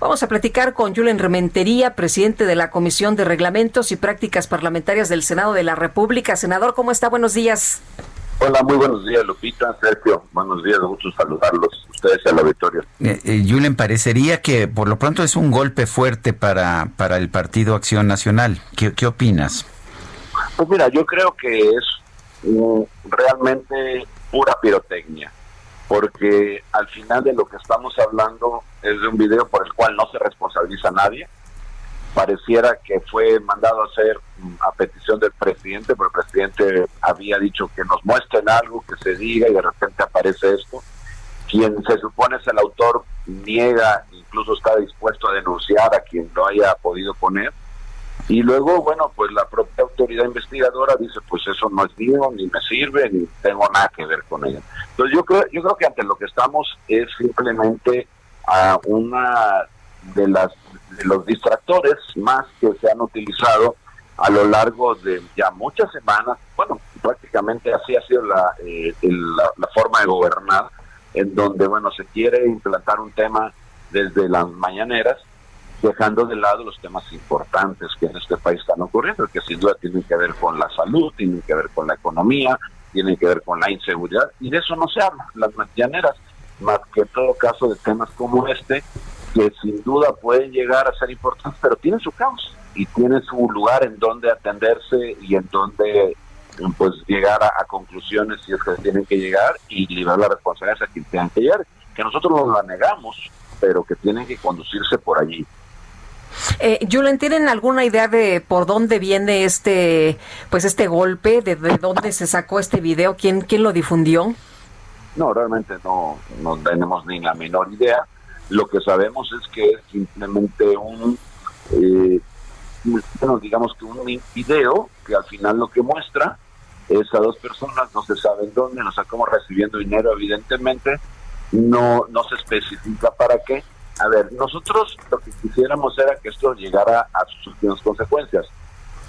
Vamos a platicar con Julen Rementería, presidente de la Comisión de Reglamentos y Prácticas Parlamentarias del Senado de la República. Senador, ¿cómo está? Buenos días. Hola, muy buenos días, Lupita, Sergio. Buenos días, gusto saludarlos, ustedes a la victoria. Eh, eh, Julen, parecería que por lo pronto es un golpe fuerte para, para el Partido Acción Nacional. ¿Qué, qué opinas? Pues mira, yo creo que es mm, realmente pura pirotecnia, porque al final de lo que estamos hablando es de un video por el cual no se responsabiliza a nadie. Pareciera que fue mandado a hacer mm, a petición del presidente, pero el presidente había dicho que nos muestren algo, que se diga y de repente aparece esto. Quien se supone es el autor niega, incluso está dispuesto a denunciar a quien lo haya podido poner. Y luego, bueno, pues la propia autoridad investigadora dice, pues eso no es mío, ni me sirve, ni tengo nada que ver con ella. Entonces yo creo, yo creo que ante lo que estamos es simplemente a una de las de los distractores más que se han utilizado a lo largo de ya muchas semanas, bueno, prácticamente así ha sido la, eh, la forma de gobernar, en donde, bueno, se quiere implantar un tema desde las mañaneras, dejando de lado los temas importantes que en este país están ocurriendo, que sin duda tienen que ver con la salud, tienen que ver con la economía, tienen que ver con la inseguridad, y de eso no se habla, las mañaneras, más que en todo caso de temas como este, que sin duda pueden llegar a ser importantes, pero tienen su caos y tienen su lugar en donde atenderse y en donde pues llegar a, conclusiones si es que tienen que llegar y liberar las responsabilidades a quien tengan que llegar, que nosotros no la negamos, pero que tienen que conducirse por allí. Eh, Julen, ¿tienen alguna idea de por dónde viene este, pues este golpe, de, de dónde se sacó este video, quién, quién lo difundió? No, realmente no, no tenemos ni la menor idea. Lo que sabemos es que es simplemente un, eh, bueno, digamos que un video que al final lo que muestra es a dos personas, no se sabe en dónde, no sé cómo recibiendo dinero, evidentemente, no, no se especifica para qué. A ver, nosotros lo que quisiéramos era que esto llegara a sus últimas consecuencias.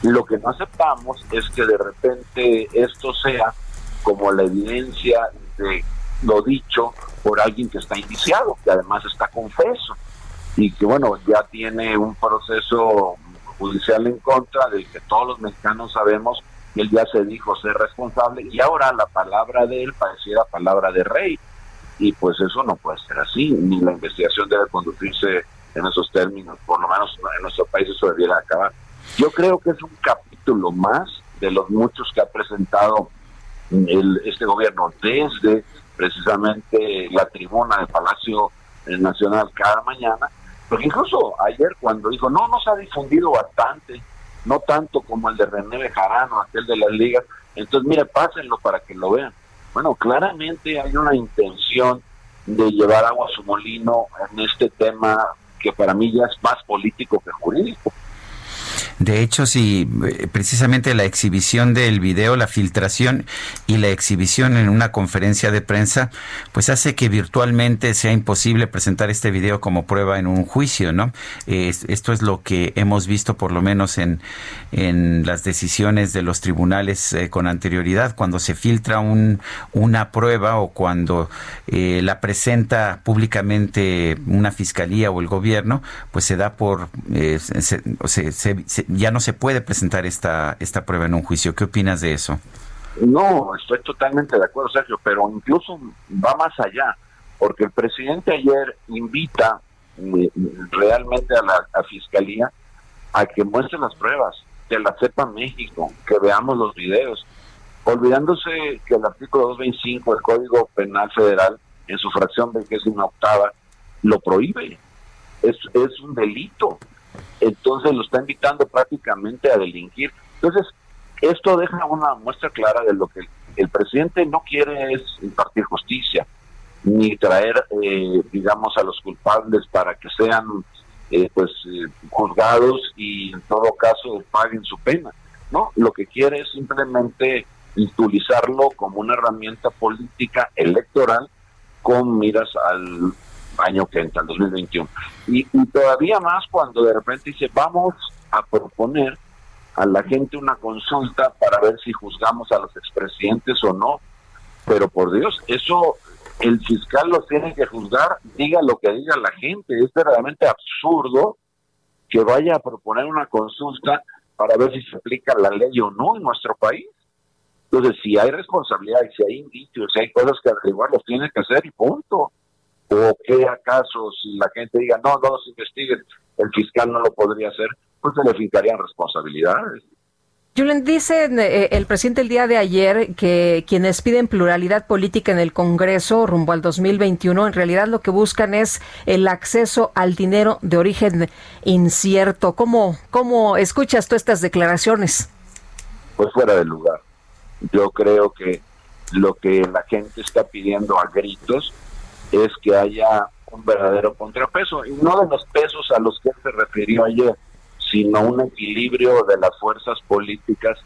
Lo que no aceptamos es que de repente esto sea como la evidencia de lo dicho por alguien que está indiciado, que además está confeso y que bueno, ya tiene un proceso judicial en contra del que todos los mexicanos sabemos que él ya se dijo ser responsable y ahora la palabra de él pareciera palabra de rey y pues eso no puede ser así, ni la investigación debe conducirse en esos términos, por lo menos en nuestro país eso debiera acabar. Yo creo que es un capítulo más de los muchos que ha presentado el, este gobierno desde precisamente la tribuna del Palacio Nacional cada mañana, porque incluso ayer cuando dijo, no, no se ha difundido bastante, no tanto como el de René Bejarano, aquel de las ligas, entonces mire, pásenlo para que lo vean. Bueno, claramente hay una intención de llevar agua a su molino en este tema que para mí ya es más político que jurídico. De hecho, sí, eh, precisamente la exhibición del video, la filtración y la exhibición en una conferencia de prensa, pues hace que virtualmente sea imposible presentar este video como prueba en un juicio, ¿no? Es- esto es lo que hemos visto por lo menos en, en las decisiones de los tribunales eh, con anterioridad, cuando se filtra un, una prueba o cuando eh, la presenta públicamente una fiscalía o el gobierno, pues se da por, eh, se- se- se- ya no se puede presentar esta, esta prueba en un juicio. ¿Qué opinas de eso? No, estoy totalmente de acuerdo, Sergio, pero incluso va más allá, porque el presidente ayer invita eh, realmente a la fiscalía a que muestre las pruebas, que la sepa México, que veamos los videos, olvidándose que el artículo 225 del Código Penal Federal, en su fracción una octava, lo prohíbe. Es, es un delito. Entonces lo está invitando prácticamente a delinquir. Entonces, esto deja una muestra clara de lo que el presidente no quiere es impartir justicia, ni traer, eh, digamos, a los culpables para que sean eh, pues eh, juzgados y en todo caso paguen su pena. No, lo que quiere es simplemente utilizarlo como una herramienta política electoral con miras al año que entra, al 2021. Y, y todavía más cuando de repente dice, vamos a proponer a la gente una consulta para ver si juzgamos a los expresidentes o no. Pero por Dios, eso el fiscal lo tiene que juzgar, diga lo que diga la gente. Es verdaderamente absurdo que vaya a proponer una consulta para ver si se aplica la ley o no en nuestro país. Entonces, si hay responsabilidad y si hay indicios, si hay cosas que averiguar, los tiene que hacer y punto. ¿O qué acaso si la gente diga, no, no los investiguen, el fiscal no lo podría hacer? Pues se le fijarían responsabilidades. Julen, dice eh, el presidente el día de ayer que quienes piden pluralidad política en el Congreso rumbo al 2021, en realidad lo que buscan es el acceso al dinero de origen incierto. ¿Cómo, cómo escuchas tú estas declaraciones? Pues fuera de lugar. Yo creo que lo que la gente está pidiendo a gritos es que haya un verdadero contrapeso, y no de los pesos a los que se refirió ayer, sino un equilibrio de las fuerzas políticas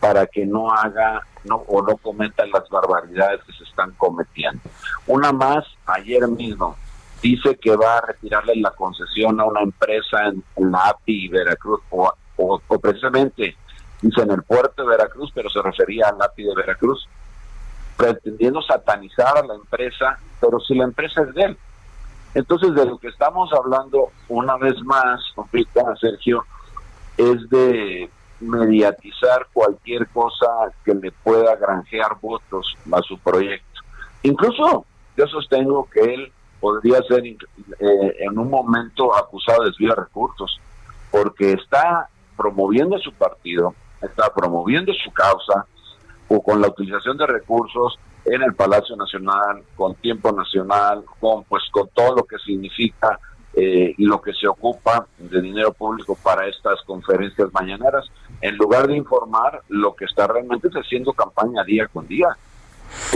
para que no haga no o no cometa las barbaridades que se están cometiendo. Una más, ayer mismo, dice que va a retirarle la concesión a una empresa en, la API Veracruz, o, o, precisamente dice en el puerto de Veracruz, pero se refería al API de Veracruz, pretendiendo satanizar a la empresa, pero si la empresa es de él. Entonces, de lo que estamos hablando una vez más, Sergio, es de mediatizar cualquier cosa que le pueda granjear votos a su proyecto. Incluso yo sostengo que él podría ser eh, en un momento acusado de desvío de recursos, porque está promoviendo su partido, está promoviendo su causa, o con la utilización de recursos en el Palacio Nacional, con tiempo nacional, con pues con todo lo que significa eh, y lo que se ocupa de dinero público para estas conferencias mañaneras, en lugar de informar lo que está realmente haciendo campaña día con día,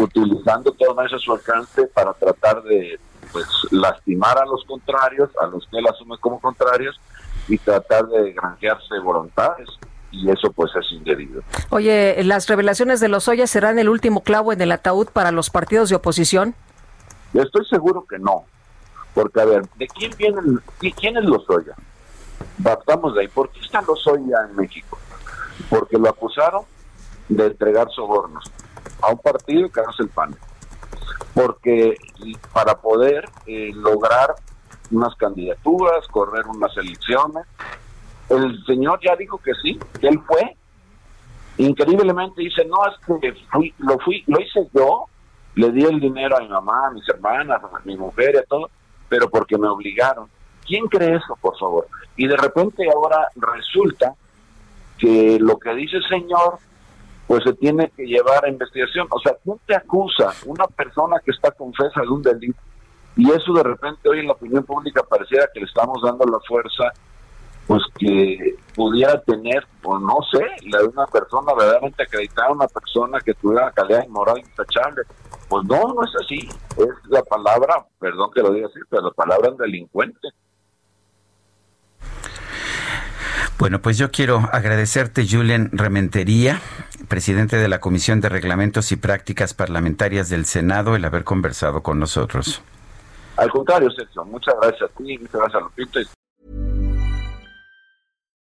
utilizando todo eso a su alcance para tratar de pues lastimar a los contrarios, a los que él asume como contrarios, y tratar de granjearse voluntades y eso pues es indebido. Oye, ¿las revelaciones de los Ollas serán el último clavo en el ataúd para los partidos de oposición? Estoy seguro que no, porque a ver, ¿de quién vienen, quién es Lozoya? Partamos de ahí, ¿por qué está Lozoya en México? Porque lo acusaron de entregar sobornos a un partido que es el PAN, porque para poder eh, lograr unas candidaturas, correr unas elecciones, el señor ya dijo que sí, que él fue. Increíblemente dice, no, es que fui, lo fui, lo hice yo, le di el dinero a mi mamá, a mis hermanas, a mi mujer a todo, pero porque me obligaron. ¿Quién cree eso, por favor? Y de repente ahora resulta que lo que dice el señor, pues se tiene que llevar a investigación. O sea, ¿quién te acusa? Una persona que está confesa de un delito. Y eso de repente hoy en la opinión pública pareciera que le estamos dando la fuerza pues que pudiera tener, o no sé, la de una persona verdaderamente acreditada, una persona que tuviera calidad moral intachable. Pues no, no es así. Es la palabra, perdón que lo diga así, pero la palabra es delincuente. Bueno, pues yo quiero agradecerte, Julian Rementería, presidente de la Comisión de Reglamentos y Prácticas Parlamentarias del Senado, el haber conversado con nosotros. Al contrario, Sergio, muchas gracias a ti, muchas gracias a Lupito.